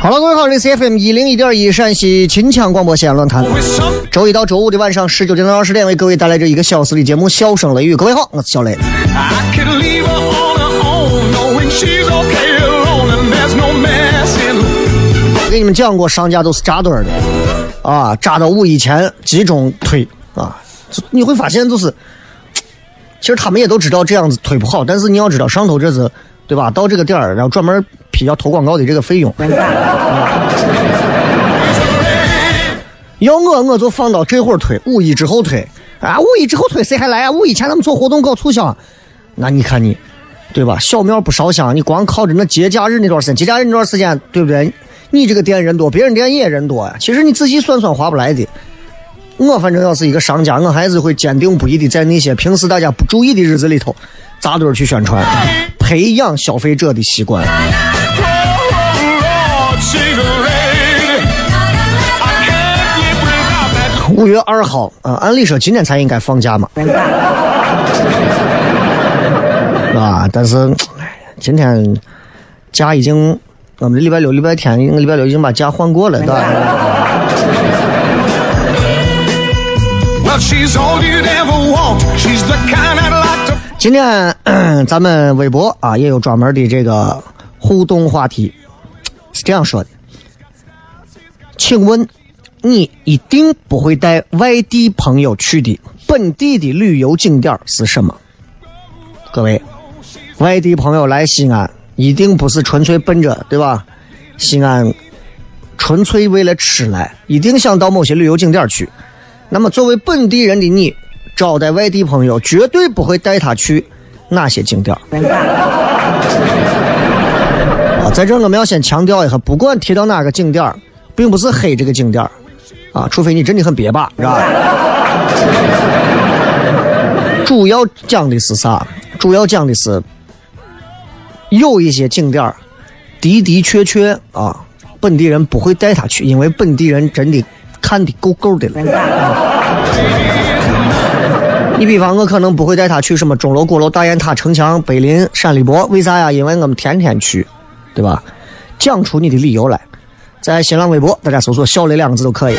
好了，各位好，这里是 FM 一零一点一陕西秦腔广播西安论坛。周一到周五的晚上十九点到二十点，为各位带来这一个小时的节目《笑声雷雨》。各位好，我是小雷。我给你们讲过，商家都是扎堆儿的啊，扎到五一前集中推啊。你会发现，就是其实他们也都知道这样子推不好，但是你要知道上头这是。对吧？到这个点儿，然后专门批要投广告的这个费用。要我，我就放到这会儿推，五一之后推啊！五一之后推，谁还来啊？五一前他们做活动搞促销，那你看你，对吧？小庙不烧香，你光靠着那节假日那段时间，节假日那段时间，对不对？你这个店人多，别人店也人多呀。其实你仔细算算，划不来的。我反正要是一个商家，我还是会坚定不移的在那些平时大家不注意的日子里头扎堆去宣传。培养消费者的习惯。五月二号啊，按理说今天才应该放假嘛，啊，但是今天假已经，我们礼拜六、礼拜天，我礼拜六已经把假换过了，对吧？今天咱们微博啊也有专门的这个互动话题，是这样说的：请问你一定不会带外地朋友去的本地的旅游景点是什么？各位，外地朋友来西安一定不是纯粹奔着对吧？西安纯粹为了吃来，一定想到某些旅游景点去。那么作为本地人的你。招待外地朋友，绝对不会带他去哪些景点啊，在这我们要先强调一下，不管提到哪个景点并不是黑这个景点啊，除非你真的很别吧，是吧？主要讲的是啥？主要讲的是有一些景点的的确确啊，本地人不会带他去，因为本地人真的看的够够的了。你比方，我可能不会带他去什么钟楼、鼓楼、大雁塔、城墙、碑林、山里博，为啥呀？因为我们天天去，对吧？讲出你的理由来，在新浪微博大家搜索“小雷”两个字都可以。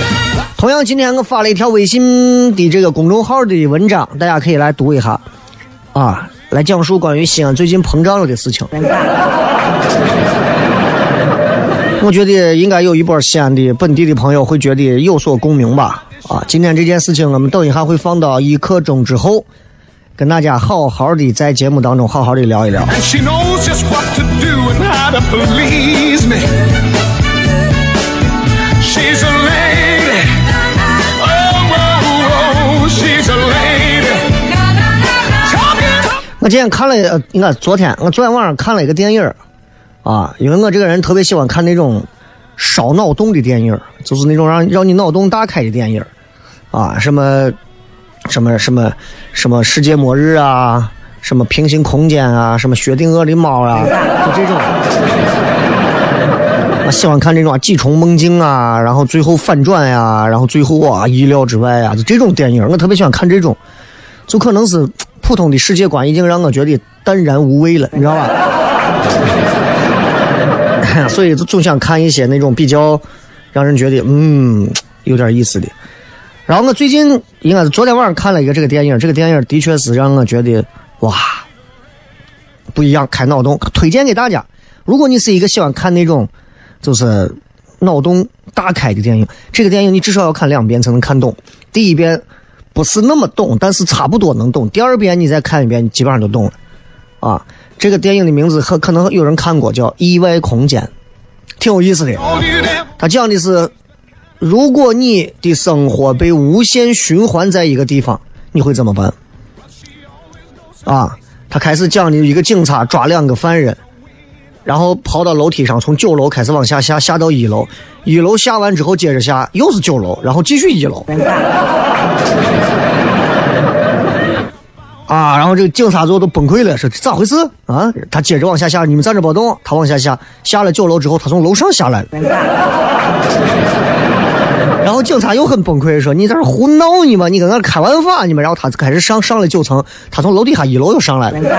同样，今天我发了一条微信的这个公众号的文章，大家可以来读一下，啊，来讲述关于西安最近膨胀了的事情。我觉得应该有一波西安的本地的朋友会觉得有所共鸣吧。啊，今天这件事情我们等一下会放到一刻钟之后，跟大家好好的在节目当中好好的聊一聊。我今天看了，呃，应该昨天，我昨天晚上看了一个电影啊，因为我这个人特别喜欢看那种烧脑洞的电影就是那种让让你脑洞大开的电影啊，什么什么什么什么世界末日啊，什么平行空间啊，什么薛定谔的猫啊，就这种。我喜欢看这种几重梦境啊，然后最后反转呀，然后最后啊意料之外啊，就这种电影，我特别喜欢看这种。就可能是普通的世界观已经让我觉得淡然无味了，你知道吧？所以总想看一些那种比较让人觉得嗯有点意思的。然后我最近应该是昨天晚上看了一个这个电影，这个电影的确是让我觉得哇不一样，开脑洞，推荐给大家。如果你是一个喜欢看那种就是脑洞大开的电影，这个电影你至少要看两遍才能看懂。第一遍不是那么懂，但是差不多能懂。第二遍你再看一遍，你基本上就懂了。啊，这个电影的名字很可能有人看过，叫《意外空间》，挺有意思的。它讲的是，如果你的生活被无限循环在一个地方，你会怎么办？啊，他开始讲的一个警察抓两个犯人。然后跑到楼梯上，从九楼开始往下下，下到一楼，一楼下完之后接着下，又是九楼，然后继续一楼。啊，然后这个警察最后都崩溃了，说咋回事啊？他接着往下下，你们站着别动，他往下下，下了九楼之后，他从楼上下来了。然后警察又很崩溃，说你在这胡闹呢吗？你搁那开玩法呢吗？然后他开始上上了九层，他从楼底下一楼又上来了。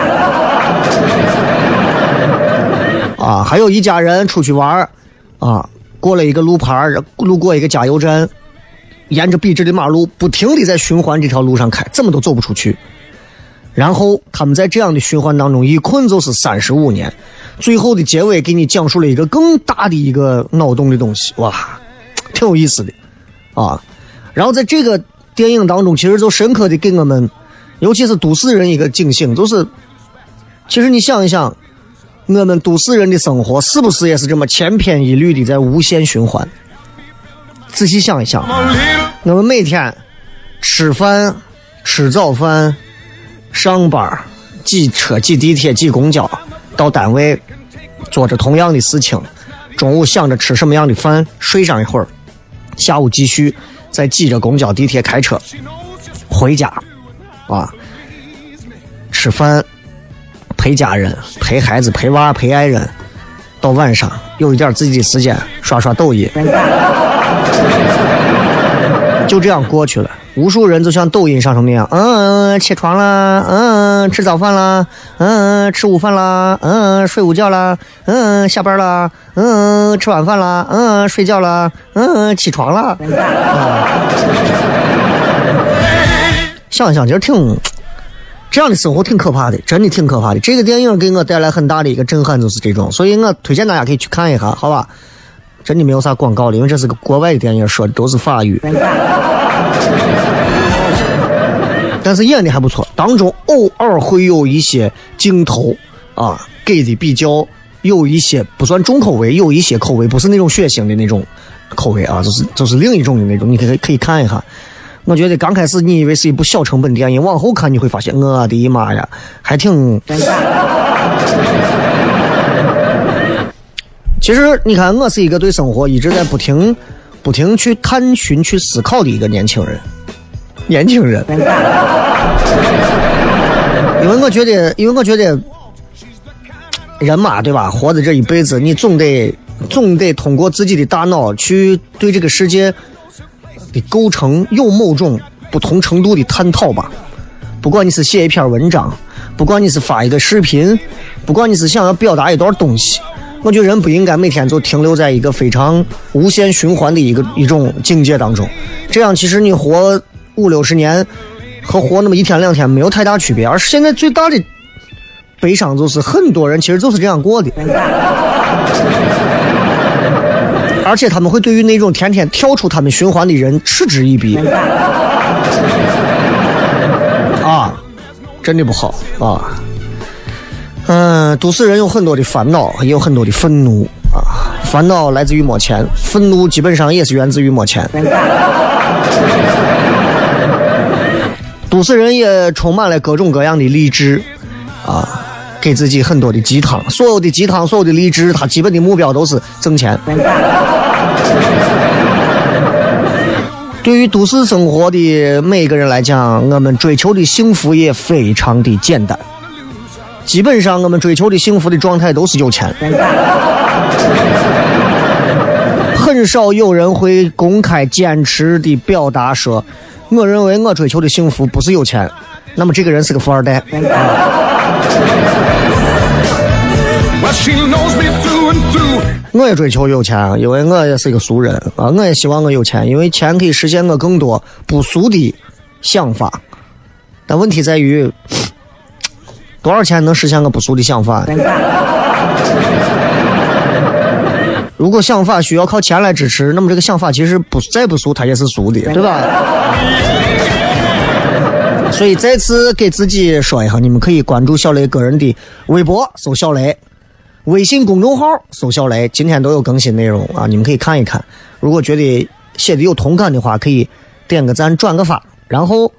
啊，还有一家人出去玩啊，过了一个路牌路过一个加油站，沿着笔直的马路不停的在循环这条路上开，怎么都走不出去。然后他们在这样的循环当中一困就是三十五年，最后的结尾给你讲述了一个更大的一个脑洞的东西，哇，挺有意思的啊。然后在这个电影当中，其实就深刻的给我们，尤其是都市人一个警醒，就是其实你想一想。我们都市人的生活是不是也是这么千篇一律的在无限循环？仔细想一想，我们每天吃饭、吃早饭、上班、挤车、挤地铁、挤公交，到单位做着同样的事情，中午想着吃什么样的饭，睡上一会儿，下午继续再挤着公交、地铁开车回家，啊，吃饭。陪家人、陪孩子、陪娃、陪爱人，到晚上有一点自己的时间刷刷抖音，就这样过去了。无数人就像抖音上头那样，嗯，起床啦，嗯，吃早饭啦，嗯，吃午饭啦，嗯，睡午觉啦，嗯，下班啦，嗯，吃晚饭啦，嗯，睡觉啦，嗯，起床啦。想想，其实挺。这样的生活挺可怕的，真的挺可怕的。这个电影给我带来很大的一个震撼，就是这种，所以我推荐大家可以去看一下，好吧？真的没有啥广告的，因为这是个国外的电影，说的都是法语，但是演的还不错。当中偶尔会有一些镜头啊，给的比较有一些不算重口味，有一些口味不是那种血腥的那种口味啊，就是就是另一种的那种，你可以可以看一下。我觉得刚开始你以为是一部小成本电影，往后看你会发现，我的妈呀，还挺。其实你看，我是一个对生活一直在不停、不停去探寻、去思考的一个年轻人。年轻人。因为我觉得，因为我觉得，人嘛，对吧？活着这一辈子，你总得总得通过自己的大脑去对这个世界。的构成有某种不同程度的探讨吧，不管你是写一篇文章，不管你是发一个视频，不管你是想要表达一段东西，我觉得人不应该每天就停留在一个非常无限循环的一个一种境界当中，这样其实你活五六十年和活那么一天两天没有太大区别，而现在最大的悲伤就是很多人其实就是这样过的。而且他们会对于那种天天跳出他们循环的人嗤之以鼻，啊，真的不好啊。嗯，都市人有很多的烦恼，也有很多的愤怒啊。烦恼来自于没钱，愤怒基本上也是源自于没钱。都市人也充满了各种各样的励志啊。给自己很多的鸡汤，所有的鸡汤，所有的励志，他基本的目标都是挣钱。对于都市生活的每个人来讲，我们追求的幸福也非常的简单。基本上，我们追求的幸福的状态都是有钱。很少有人会公开坚持的表达说：“我认为我追求的幸福不是有钱。”那么这个人是个富二代。我也追求有钱，因为我也是一个俗人啊！我也希望我有钱，因为钱可以实现我更多不俗的想法。但问题在于，多少钱能实现我不俗的想法？如果想法需要靠钱来支持，那么这个想法其实不再不俗，它也是俗的，对吧？所以再次给自己说一下，你们可以关注小雷个人的微博，搜小雷。微信公众号搜小雷，今天都有更新内容啊，你们可以看一看。如果觉得写的有同感的话，可以点个赞、转个发。然后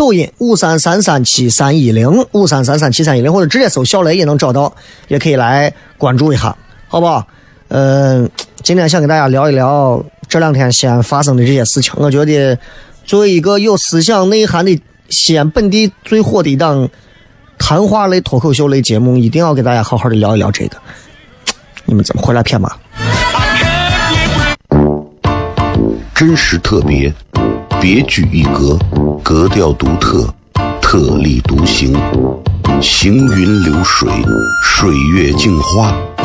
抖音五三三三七三一零五三三三七三一零，或者直接搜小雷也能找到，也可以来关注一下，好不好？嗯，今天想跟大家聊一聊这两天西安发生的这些事情。我觉得作为一个有思想内涵的西安本地最火的一档。谈话类、脱口秀类节目，一定要给大家好好的聊一聊这个。你们怎么回来骗吗？真实特别，别具一格，格调独特，特立独行，行云流水，水月镜花，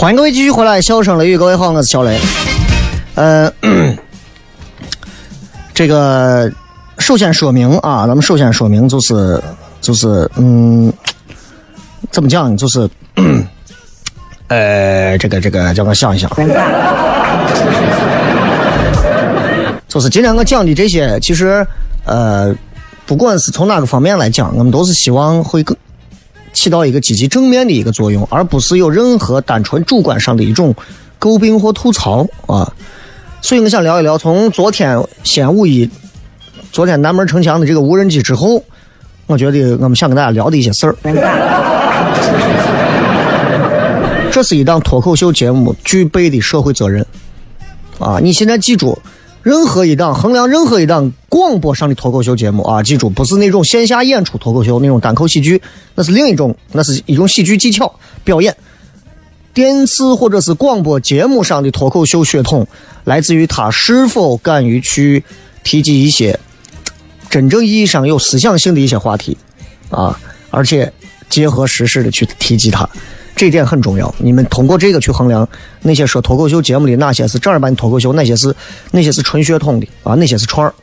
欢迎各位继续回来，笑声雷雨，各位好，我是小雷。呃，这个首先说明啊，咱们首先说明就是就是嗯，怎么讲？就是 呃，这个这个，叫我想一想，就是今天我讲的这些，其实呃，不管是从哪个方面来讲，我们都是希望会更。起到一个积极正面的一个作用，而不是有任何单纯主观上的一种诟病或吐槽啊。所以我想聊一聊，从昨天先五一，昨天南门城墙的这个无人机之后，我觉得我们想跟大家聊的一些事儿。这是一档脱口秀节目具备的社会责任啊！你现在记住。任何一档衡量任何一档广播上的脱口秀节目啊，记住不是那种线下演出脱口秀那种单口喜剧，那是另一种，那是一种喜剧技巧表演。电视或者是广播节目上的脱口秀血统，来自于他是否敢于去提及一些真正意义上有思想性的一些话题啊，而且结合实事的去提及它。这点很重要，你们通过这个去衡量那些说脱口秀节目的哪些是正儿八经脱口秀，哪些是哪些是纯血统的啊，哪些是串儿。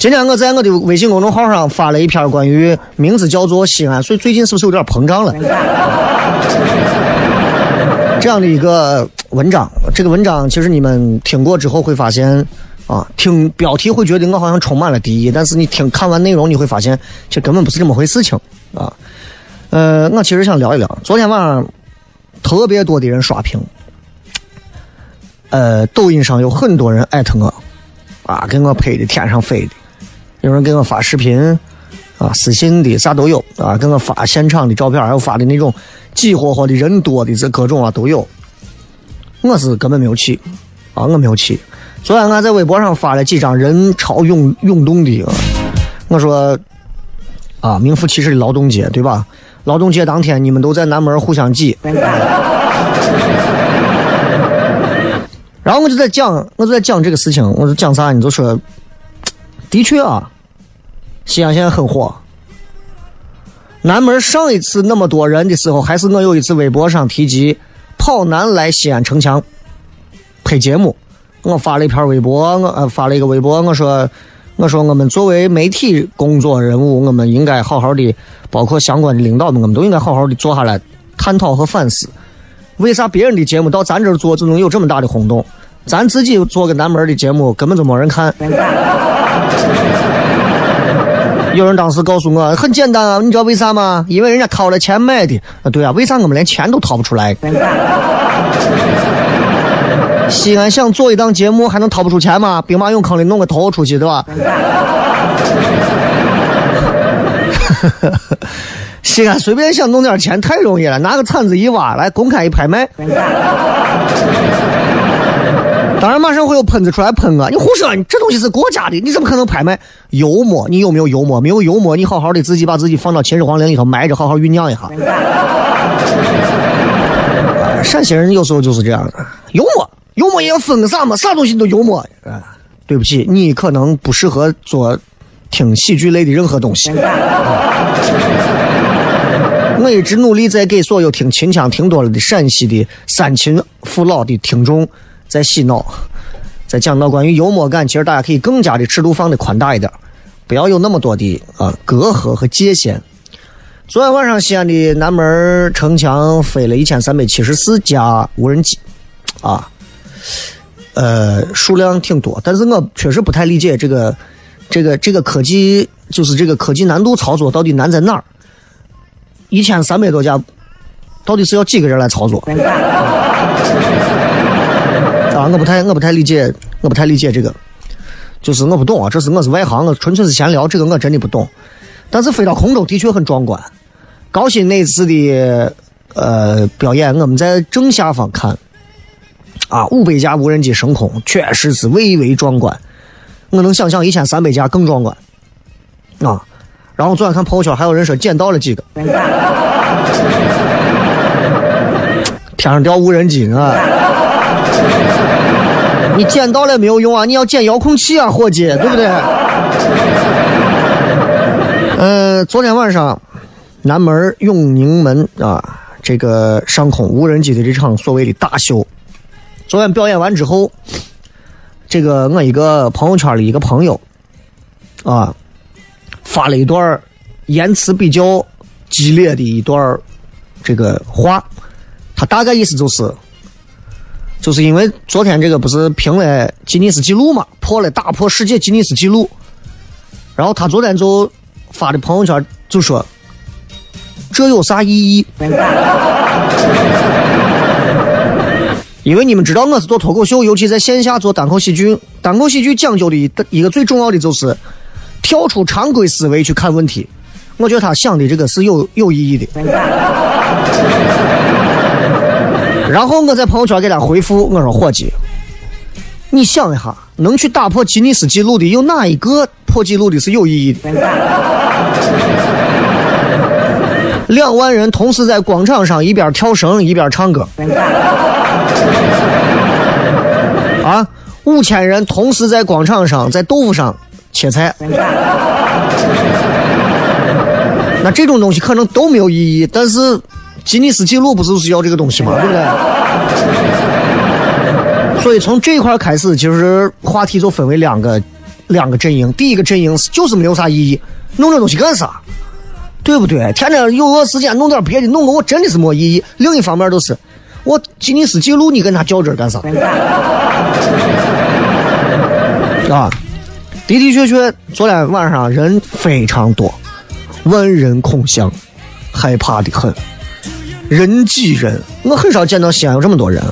今天我在我的微信公众号上发了一篇关于名字叫做西安，所以最近是不是有点膨胀了？这样的一个文章，这个文章其实你们听过之后会发现，啊，听标题会觉得我好像充满了敌意，但是你听看完内容你会发现，这根本不是这么回事情啊。呃，我其实想聊一聊，昨天晚上特别多的人刷屏，呃，抖音上有很多人艾特我，啊，给我拍的天上飞的，有人给我发视频，啊，私信的啥都有，啊，给我发现场的照片，还有发的那种。挤活活的人多的这各种啊都有，我是根本没有去，啊我没有去。昨天俺在微博上发了几张人潮涌涌动的，我说啊名副其实的劳动节对吧？劳动节当天你们都在南门互相挤，然后我就在讲，我就在讲这个事情，我就讲啥？你就说，的确啊，西安现在很火。南门上一次那么多人的时候，还是我有一次微博上提及跑男来西安城墙拍节目，我发了一篇微博，我呃发了一个微博，我说我说我们作为媒体工作人物，我们应该好好的，包括相关的领导们，我们都应该好好的坐下来探讨和反思，为啥别人的节目到咱这儿做就能有这么大的轰动，咱自己做个南门的节目根本就没人看。有人当时告诉我很简单啊，你知道为啥吗？因为人家掏了钱买的啊。对啊，为啥我们连钱都掏不出来？西安想做一档节目还能掏不出钱吗？兵马俑坑里弄个头出去对吧？西安随便想弄点钱太容易了，拿个铲子一挖，来公开一拍卖。当然，马上会有喷子出来喷啊。你胡说，你这东西是国家的，你怎么可能拍卖？幽默，你有没有幽默？没有幽默，你好好的自己把自己放到秦始皇陵里头埋着，好好酝酿一下。陕西人有时候就是这样的，幽默，幽默也要分个啥嘛？啥东西都幽默。啊，对不起，你可能不适合做听喜剧类的任何东西。我一直努力在给所有听秦腔听多了的陕西的三秦父老的听众。在洗脑，在讲到关于幽默感，其实大家可以更加的尺度放的宽大一点，不要有那么多的啊隔阂和界限。昨天晚上西安的南门城墙飞了一千三百七十四架无人机，啊，呃，数量挺多，但是我确实不太理解这个这个这个科技，就是这个科技难度操作到底难在哪儿？一千三百多架，到底是要几个人来操作？啊，我不太，我不太理解，我不太理解这个，就是我不懂啊，这是我是外行，我纯粹是闲聊，这个我真的不懂。但是飞到空中的确很壮观。高新那次的呃表演，我们在正下方看，啊，五百架无人机升空，确实是蔚为壮观。我能想象一千三百架更壮观。啊，然后昨天看朋友圈，还有人说捡到了几个，天上掉无人机啊。你捡到了没有用啊！你要捡遥控器啊，伙计，对不对？呃，昨天晚上，南门永宁门啊，这个上空无人机的这场所谓的大秀，昨天表演完之后，这个我一个朋友圈的一个朋友啊，发了一段言辞比较激烈的一段这个话，他大概意思就是。就是因为昨天这个不是评了吉尼斯纪录嘛，破了打破世界吉尼斯纪录，然后他昨天就发的朋友圈就说：“这有啥意义？” 因为你们知道我是做脱口秀，尤其在线下做单口喜剧，单口喜剧讲究的一一个最重要的就是跳出常规思维去看问题。我觉得他想的这个是有有意义的。然后我在朋友圈给他回复，我说：“伙计，你想一下，能去打破吉尼斯纪录的有哪一个破纪录的是有意义的？两万人同时在广场上一边跳绳一边唱歌，啊，五千人同时在广场上在豆腐上切菜，那这种东西可能都没有意义，但是。”吉尼斯纪录不就是要这个东西吗？对不对？所以从这一块开始，其实话题就分为两个两个阵营，第一个阵营是就是没有啥意义，弄这东西干啥？对不对？天天有个时间弄点别的，弄个我真的是没意义。另一方面都是，我吉尼斯纪录你跟他较真干啥？啊，的的确确，昨天晚上人非常多，万人空巷，害怕的很，人挤人。我很少见到西安有这么多人，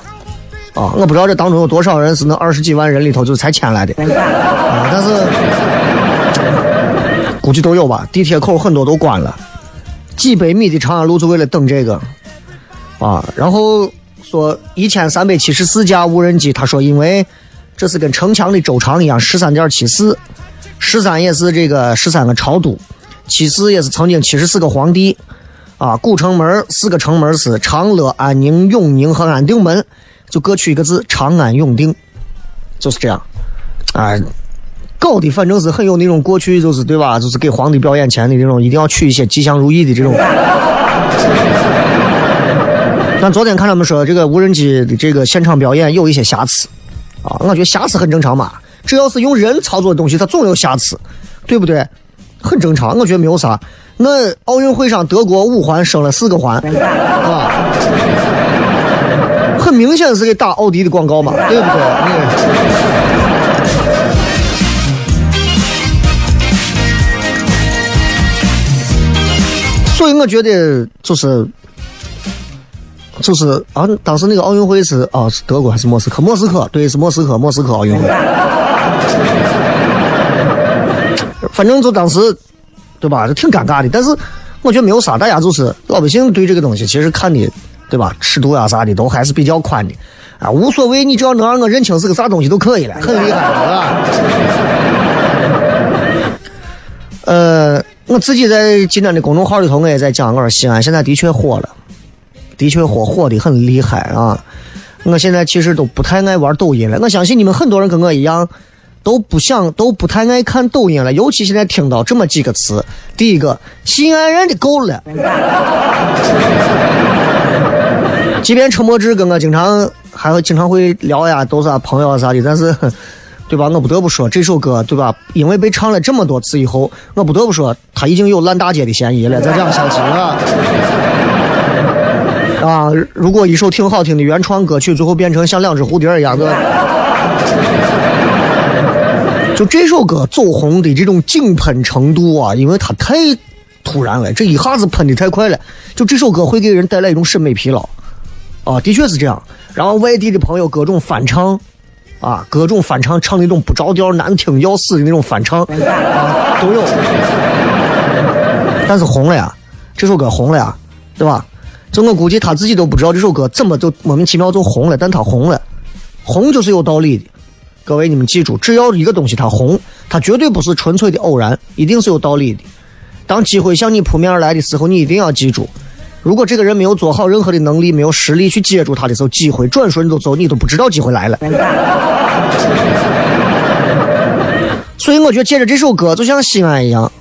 啊，我不知道这当中有多少人是那二十几万人里头就才迁来的，啊，但是。估计都有吧，地铁口很多都关了，几百米的长安路就为了等这个，啊，然后说一千三百七十四架无人机，他说因为这是跟城墙的周长一样，十三点七四，十三也是这个十三个朝都，七四也是曾经七十四个皇帝，啊，古城门四个城门是长乐、安宁、永宁和安定门，就各取一个字，长安永定，就是这样，啊。搞的反正是很有那种过去就是对吧？就是给皇帝表演前的这种，一定要取一些吉祥如意的这种。但昨天看他们说这个无人机的这个现场表演有一些瑕疵，啊，我觉得瑕疵很正常嘛。只要是用人操作的东西，它总有瑕疵，对不对？很正常，我觉得没有啥。那奥运会上德国五环升了四个环，啊，很明显是给打奥迪的广告嘛，对不对？所以我觉得就是就是啊，当时那个奥运会是啊，是德国还是莫斯科？莫斯科对，是莫斯科，莫斯科奥运会。反正就当时对吧，就挺尴尬的。但是我觉得没有啥，大家就是老百姓对这个东西其实看的对吧，尺度呀啥的都还是比较宽的啊，无所谓，你只要能让我认清是个啥东西都可以了，很厉害，是吧？呃。我自己在今天的公众号里头，我也在讲，我说西安现在的确火了，的确火，火的很厉害啊！我现在其实都不太爱玩抖音了。我相信你们很多人跟我一样，都不想，都不太爱看抖音了。尤其现在听到这么几个词，第一个，西安人的够了。即便陈柏芝跟我经常还会经常会聊呀，都是朋友啥的，但是。对吧？我不得不说这首歌，对吧？因为被唱了这么多次以后，我不得不说，他已经有烂大街的嫌疑了。再这样下去啊，啊！如果一首挺好听的原创歌曲，最后变成像两只蝴蝶一样的，就这首歌走红的这种井喷程度啊，因为它太突然了，这一下子喷的太快了，就这首歌会给人带来一种审美疲劳，啊，的确是这样。然后外地的朋友各种翻唱。啊，各种翻唱，唱那种不着调、难听要死的那种翻唱，啊，都有。但是红了呀，这首歌红了呀，对吧？就我估计他自己都不知道这首歌怎么就莫名其妙就红了，但他红了，红就是有道理的。各位你们记住，只要一个东西它红，它绝对不是纯粹的偶然，一定是有道理的。当机会向你扑面而来的时候，你一定要记住。如果这个人没有做好任何的能力，没有实力去接住他的时候，机会转瞬就走，你都不知道机会来了。所以我觉得借着这首歌，就像西安一样，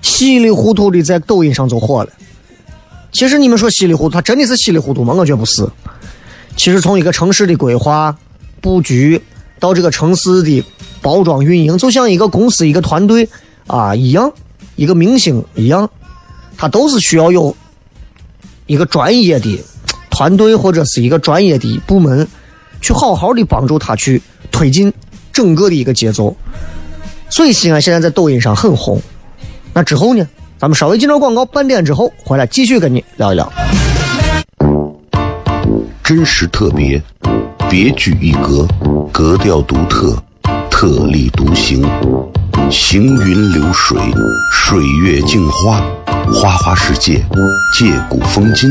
稀里糊涂的在抖音上就火了。其实你们说稀里糊涂，他真的是稀里糊涂吗？我觉得不是。其实从一个城市的规划、布局到这个城市的包装运营，就像一个公司、一个团队啊一样，一个明星一样，他都是需要有。一个专业的团队或者是一个专业的部门，去好好的帮助他去推进整个的一个节奏。所以西安现在在抖音上很红。那之后呢？咱们稍微进入广告，半点之后回来继续跟你聊一聊。真实特别，别具一格，格调独特，特立独行，行云流水，水月镜花。花花世界，借古风今，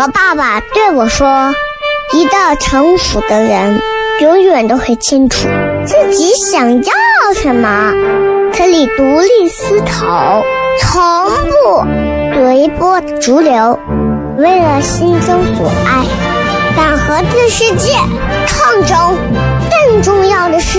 我爸爸对我说：“一个成熟的人，永远都会清楚，自己想要什么，可以独立思考，从不随波逐流，为了心中所爱，敢和这世界抗争。更重要的是，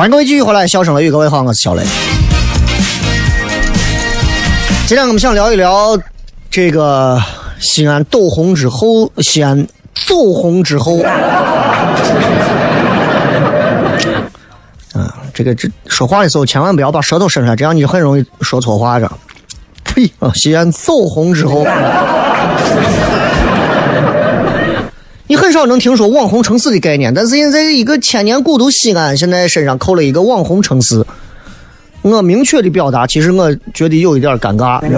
欢迎各位继续回来，笑声雷雨，各位好，我是小雷。今天我们想聊一聊这个西安斗红之后，西安走红之后。啊，这个这说话的时候千万不要把舌头伸出来，这样你很容易说错话的。呸！啊，西安走红之后。你很少能听说网红城市的概念，但是现在一个千年古都西安，现在身上扣了一个网红城市。我明确的表达，其实我觉得有一点尴尬，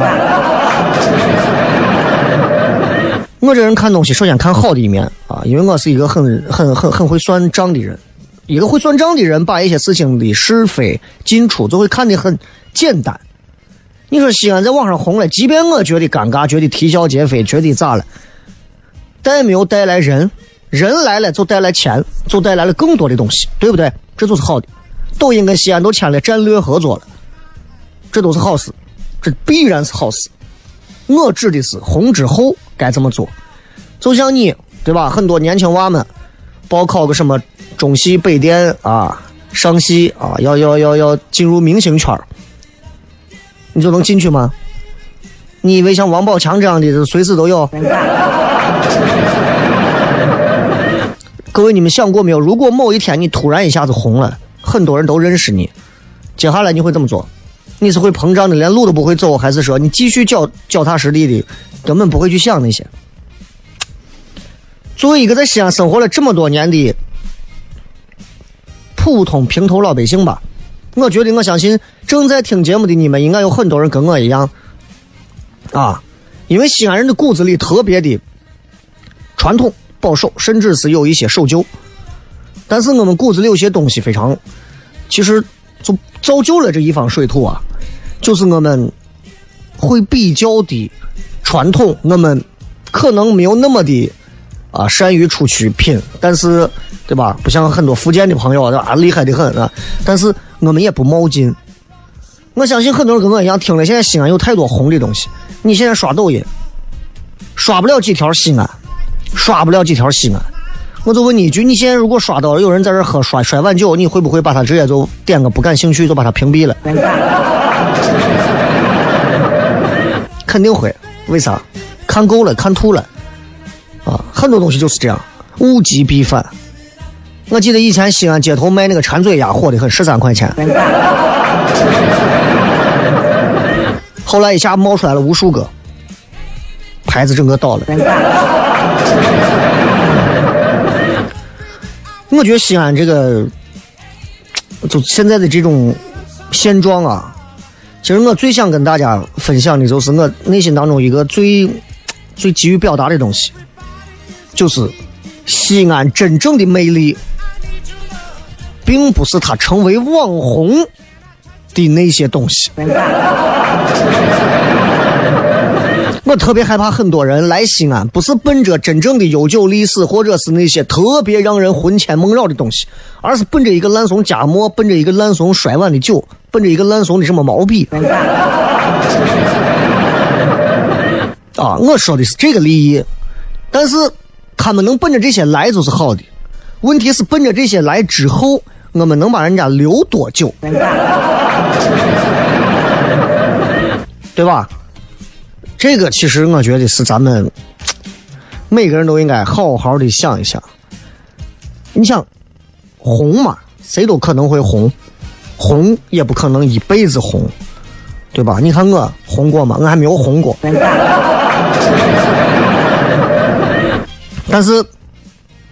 我这人看东西，首先看好的一面啊，因为我是一个很很很很会算账的人。一个会算账的人，把一些事情的是非进出就会看得很简单。你说西安在网上红了，即便我觉得尴尬，觉得啼笑皆非，觉得咋了？带没有带来人，人来了就带来钱，就带来了更多的东西，对不对？这就是好的。抖音跟西安都签了战略合作了，这都是好事，这必然是好事。我指的是红之后该怎么做？就像你，对吧？很多年轻娃们报考个什么中戏、北电啊、上戏啊，要要要要进入明星圈你就能进去吗？你以为像王宝强这样的随时都有？各位，你们想过没有？如果某一天你突然一下子红了，很多人都认识你，接下来你会怎么做？你是会膨胀的，连路都不会走，还是说你继续脚脚踏实地的，根本不会去想那些？作为一个在西安生活了这么多年的普通平头老百姓吧，我觉得我相信正在听节目的你们，应该有很多人跟我一样啊，因为西安人的骨子里特别的传统。保守，甚至是有一些守旧，但是我们骨子里有些东西非常，其实就造就了这一方水土啊，就是我们会比较的传统，我们可能没有那么的啊善于出去拼，但是对吧？不像很多福建的朋友啊，厉害的很啊，但是我们也不冒进。我相信很多人跟我一样，听了现在西安有太多红的东西，你现在刷抖音，刷不了几条西安。刷不了几条西安，我就问你一句：你现在如果刷到了有人在这喝摔摔碗酒，你会不会把他直接就点个不感兴趣，就把他屏蔽了？肯定会，为啥？看够了，看吐了，啊，很多东西就是这样，物极必反。我记得以前西安街头卖那个馋嘴鸭火的很，十三块钱，后来一下冒出来了无数个，牌子整个倒了。我觉得西安这个，就现在的这种现状啊，其实我最想跟大家分享的就是我内心当中一个最最急于表达的东西，就是西安真正的魅力，并不是它成为网红的那些东西。我特别害怕很多人来西安，不是奔着真正的悠久历史，或者是那些特别让人魂牵梦绕的东西，而是奔着一个烂怂夹馍，奔着一个烂怂摔碗的酒，奔着一个烂怂的什么毛笔。啊，我说的是这个利益，但是他们能奔着这些来就是好的，问题是奔着这些来之后，我们能把人家留多久？对吧？这个其实我觉得是咱们每个人都应该好好的想一想。你想，红嘛，谁都可能会红，红也不可能一辈子红，对吧？你看我红过吗？我还没有红过。但是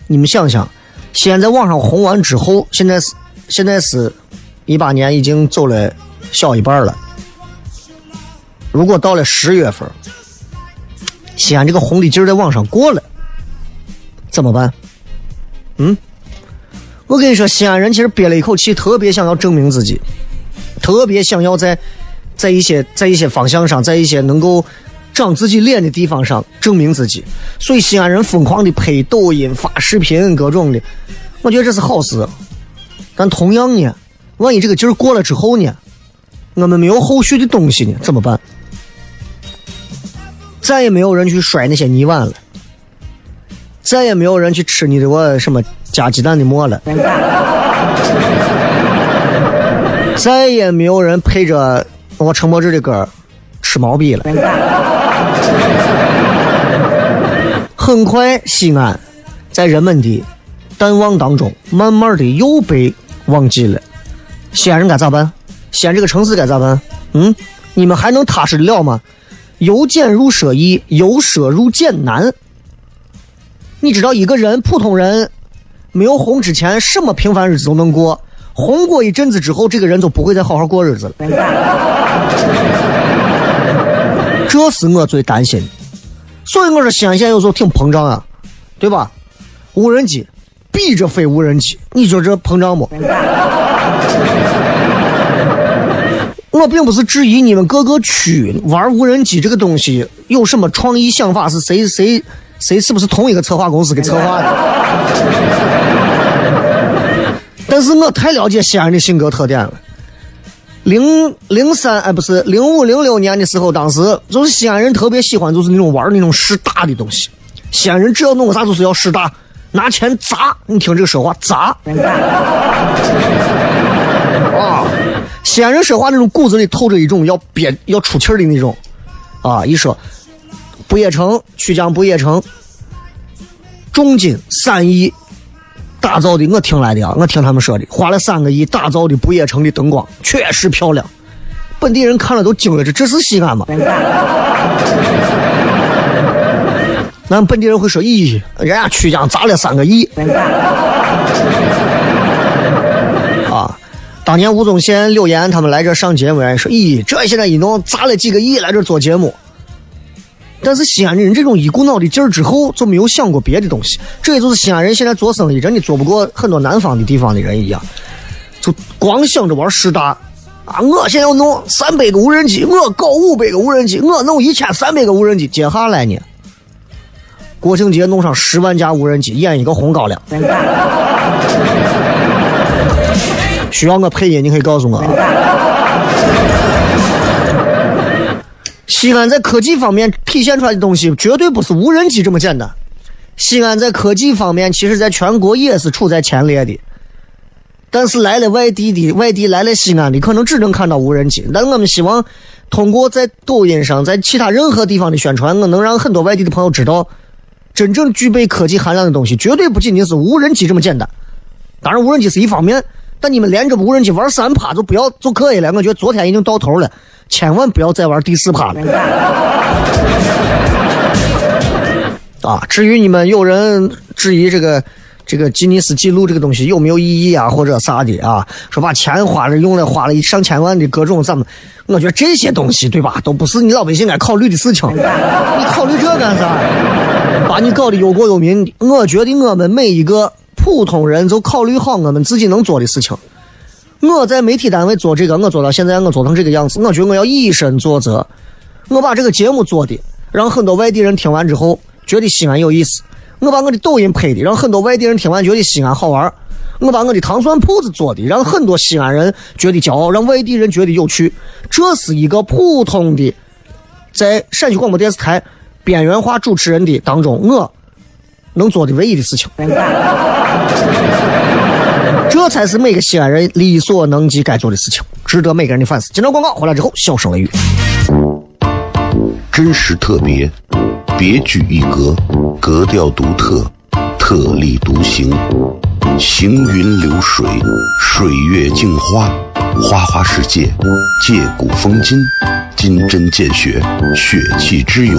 你们想想，现在网上红完之后，现在是现在是一八年已经走了小一半了。如果到了十月份，西安这个红的劲儿在网上过了，怎么办？嗯，我跟你说，西安人其实憋了一口气，特别想要证明自己，特别想要在在一些在一些方向上，在一些能够长自己脸的地方上证明自己，所以西安人疯狂的拍抖音、发视频，各种的，我觉得这是好事。但同样呢，万一这个劲儿过了之后呢，我们没有后续的东西呢，怎么办？再也没有人去摔那些泥碗了，再也没有人去吃你的我什么加鸡蛋的馍了，再也没有人陪着我陈柏芝的歌吃毛笔了。很快，西安在人们的淡忘当中，慢慢的又被忘记了。西安人该咋办？西安这个城市该咋办？嗯，你们还能踏实的了吗？由俭入奢易，由奢入俭难。你知道一个人，普通人没有红之前，什么平凡日子都能过；红过一阵子之后，这个人就不会再好好过日子了。这是我最担心的。所以我说，西安现在有时候挺膨胀啊，对吧？无人机比着飞无人机，你说这膨胀不？我并不是质疑你们各个区玩无人机这个东西有什么创意想法，是谁谁谁是不是同一个策划公司给策划的？但是我太了解西安人的性格特点了。零零三哎，不是零五零六年的时候，当时就是西安人特别喜欢就是那种玩那种试大的东西。西安人只要弄个啥就是要试大，拿钱砸。你听这个说话，砸。啊。西安人说话那种骨子里透着一种要憋、要出气的那种，啊！一说不夜城曲江不夜城，重金三亿打造的，我听来的啊，我听他们说的，花了三个亿打造的不夜城的灯光确实漂亮，本地人看了都惊了，这这是西安吗？那本地人会说，咦，人家曲江砸了三个亿。当年吴宗宪、柳岩他们来这上节目，说：“咦，这现在一弄砸了几个亿来这做节目。”但是西安人这种一股脑的劲儿之后，就没有想过别的东西。这也就是西安人现在做生意真的做不过很多南方的地方的人一样，就光想着玩势大啊！我现在要弄三百个无人机，我搞五百个无人机，我弄一千三百个无人机，接下来呢？国庆节弄上十万架无人机，演一个红高粱。需要我配音，你可以告诉我。西安在科技方面体现出来的东西，绝对不是无人机这么简单。西安在科技方面，其实在全国也是处在前列的。但是来了外地的，外地来了西安的，可能只能看到无人机。但我们希望通过在抖音上，在其他任何地方的宣传，我能让很多外地的朋友知道，真正具备科技含量的东西，绝对不仅仅是无人机这么简单。当然，无人机是一方面。但你们连着无人机玩三趴就不要就可以了。我觉得昨天已经到头了，千万不要再玩第四趴了。啊，至于你们有人质疑这个这个吉尼斯纪录这个东西有没有意义啊，或者啥的啊，说把钱花了用了花了上千万的各种怎么？我觉得这些东西对吧，都不是你老百姓该考虑的事情。你考虑这干啥？把你搞得忧国忧民。我觉得我们每一个。普通人就考虑好我们自己能做的事情。我在媒体单位做这个，我做到现在，我做成这个样子。我觉得我要以身作则，我把这个节目做的，让很多外地人听完之后觉得西安有意思。我把我的抖音拍的，让很多外地人听完觉得西安好玩。我把我的糖蒜铺子做的，让很多西安人觉得骄傲，让外地人觉得有趣。这是一个普通的，在陕西广播电视台边缘化主持人的当中，我。能做的唯一的事情，这才是每个西安人力所能及该做的事情，值得每个人的反思。接着广告回来之后，笑声雷雨，真实特别，别具一格，格调独特，特立独行。行云流水，水月镜花，花花世界，借古风今，金针见血，血气之勇，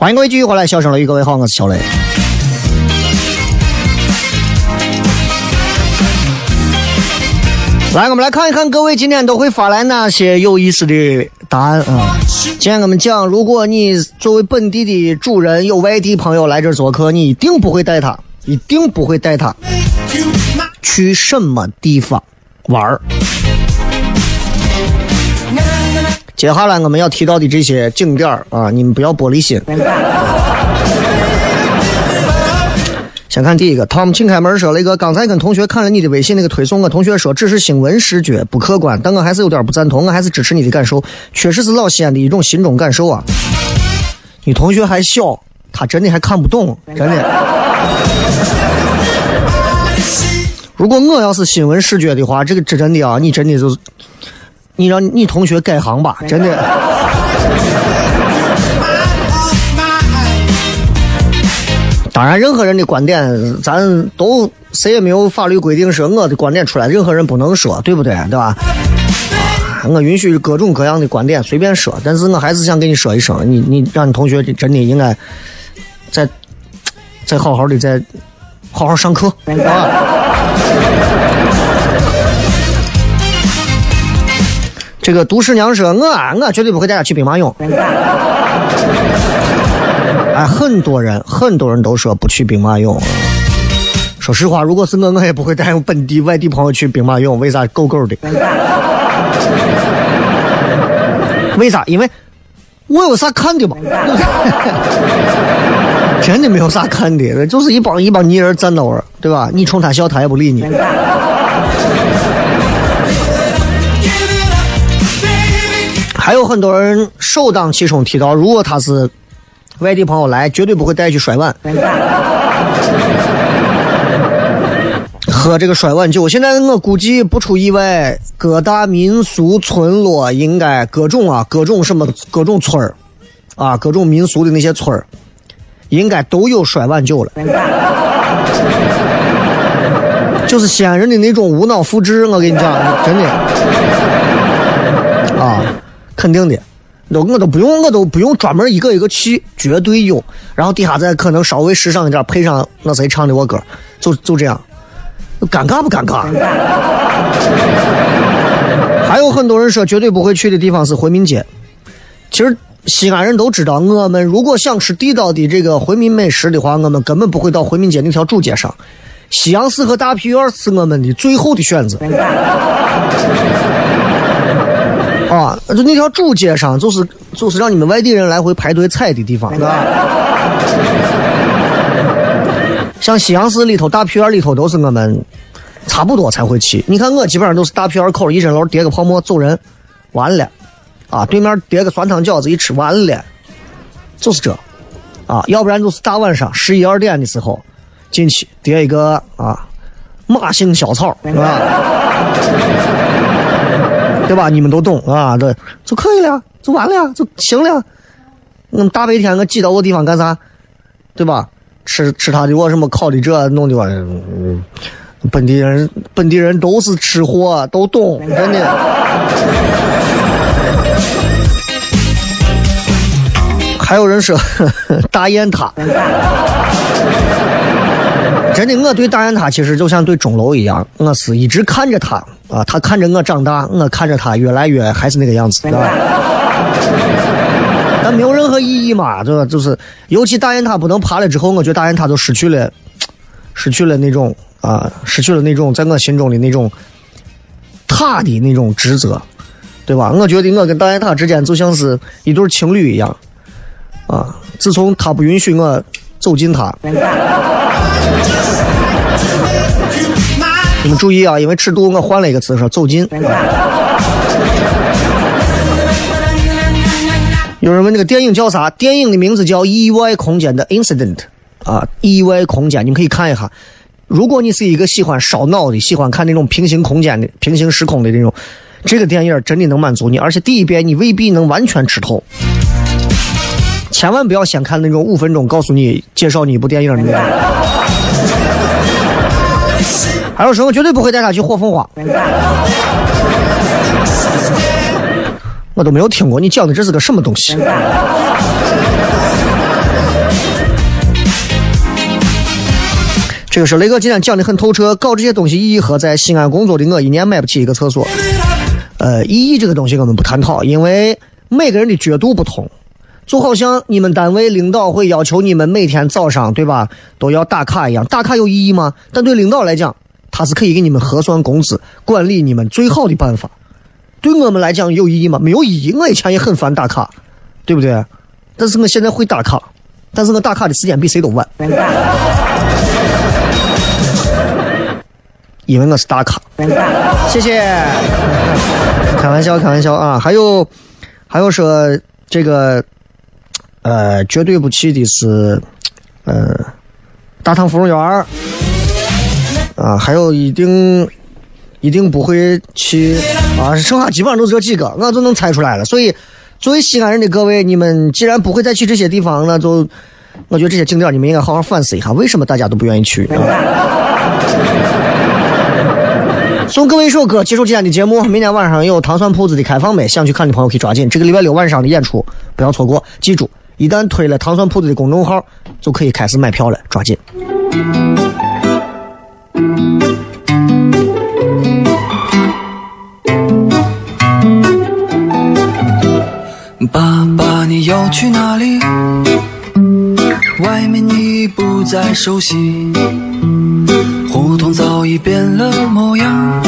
欢迎各位继续回来，笑声雷雨，各位好，我是小雷。来，我们来看一看各位今天都会发来哪些有意思的答案啊！今天我们讲，如果你作为本地的主人，有外地朋友来这儿做客，你一定不会带他，一定不会带他去什么地方玩儿。接下来我们要提到的这些景点儿啊，你们不要玻璃心。先看第一个，Tom 请开门说了一个，刚才跟同学看了你的微信那个推送，我同学说只是新闻视觉不客观，但我还是有点不赞同，我还是支持你的感受，确实是老西安的一种心中感受啊。你同学还小，他真的还看不懂，真的。如果我要是新闻视觉的话，这个这真的啊，你真的就是，你让你同学改行吧，真的。当然，任何人的观点，咱都谁也没有法律规定说我的观点出来，任何人不能说，对不对？对吧？我允许各种各样的观点随便说，但是我还是想跟你说一声，你你让你同学真的应该再再好好的再好好上课啊！这个都市娘说，我我绝对不会带他去兵马俑。哎，很多人很多人都说不去兵马俑。说实话，如果是我，我也不会带本地外地朋友去兵马俑。为啥？狗狗的。为啥？因为我有啥看的嘛？真的没有啥看的，就是一帮一帮泥人站那玩，对吧？你冲他笑，他也不理你。还有很多人首当其冲提到，如果他是外地朋友来，绝对不会带去摔碗，喝这个摔碗酒。现在我估计不出意外，各大民俗村落应该各种啊，各种什么各种村儿啊，各种民俗的那些村儿，应该都有摔碗酒了。就是西安人的那种无脑复制，我跟你讲，真的啊。肯定的，都我都不用，我都不用专门一个一个去，绝对有。然后底下再可能稍微时尚一点，配上那谁唱的我歌，就就这样，尴尬不尴尬？还有很多人说绝对不会去的地方是回民街。其实西安人都知道，我们如果想吃地道的这个回民美食的话，我们根本不会到回民街那条主街上。西洋寺和大皮院是我们的最后的选择。啊，就那条主街上，就是就是让你们外地人来回排队踩的地方，是吧？像西洋市里头、大皮院里头，都是我们差不多才会去。你看我基本上都是大皮院口一身楼叠个泡沫走人，完了，啊，对面叠个酸汤饺子一吃完了，就是这，啊，要不然就是大晚上十一二点的时候进去叠一个啊马姓小草，是吧？对吧？你们都懂啊，对，就可以了，就完了，就行了。那么大白天我挤到我地方干啥？对吧？吃吃他的我什么烤的这弄的我，嗯，本地人本地人都是吃货，都懂，真的。还有人说 大雁塔，真的，我对大雁塔其实就像对钟楼一样，我是一直看着它啊，它看着我长大，我看着它越来越还是那个样子，对吧？但没有任何意义嘛，对吧？就是，尤其大雁塔不能爬了之后，我觉得大雁塔就失去了，失去了那种啊，失去了那种在我心中的那种塔的那种职责，对吧？我觉得我跟大雁塔之间就像是一对情侣一样，啊，自从他不允许我走进它。你们注意啊，因为尺度我换了一个词，说走近。有人问那个电影叫啥？电影的名字叫《意外空间的 Incident》啊，意外空间，你们可以看一下。如果你是一个喜欢烧脑的，喜欢看那种平行空间的、平行时空的那种，这个电影真的能满足你。而且第一遍你未必能完全吃透，千万不要先看那种五分钟告诉你介绍你一部电影的。还有什么绝对不会带他去火凤凰。我都没有听过你讲的这是个什么东西？这个是雷哥今天讲的很透彻，搞这些东西意义何在？西安工作的我一年买不起一个厕所。呃，意义这个东西我们不探讨，因为每个人的角度不同。就好像你们单位领导会要求你们每天早上对吧都要打卡一样，打卡有意义吗？但对领导来讲，他是可以给你们核算工资、管理你们最好的办法。对我们来讲有意义吗？没有意义。我以前也很烦打卡，对不对？但是我现在会打卡，但是我打卡的时间比谁都晚，因为我是打卡。谢谢。开玩笑，开玩笑啊！还有，还有说这个，呃，绝对不去的是，呃，大唐芙蓉园啊，还有一定。一定不会去啊！剩下基本上都是这几个，我就能猜出来了。所以，作为西安人的各位，你们既然不会再去这些地方，那就我觉得这些景点你们应该好好反思一下，为什么大家都不愿意去？送各位一首歌，结束今天的节目。明天晚上有糖蒜铺子的开放没？想去看的朋友可以抓紧，这个礼拜六晚上的演出不要错过。记住，一旦推了糖蒜铺子的公众号，就可以开始买票了，抓紧。爸爸，你要去哪里？外面你不再熟悉，胡同早已变了模样，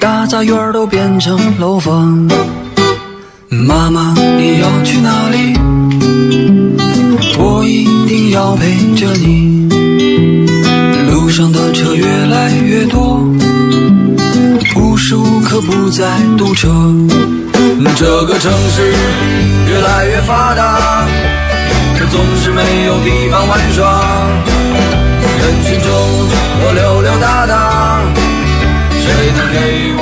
大杂院都变成楼房。妈妈，你要去哪里？我一定要陪着你。路上的车越来越多，无时无刻不在堵车。这个城市越来越发达，可总是没有地方玩耍。人群中我溜溜达达，谁能给我？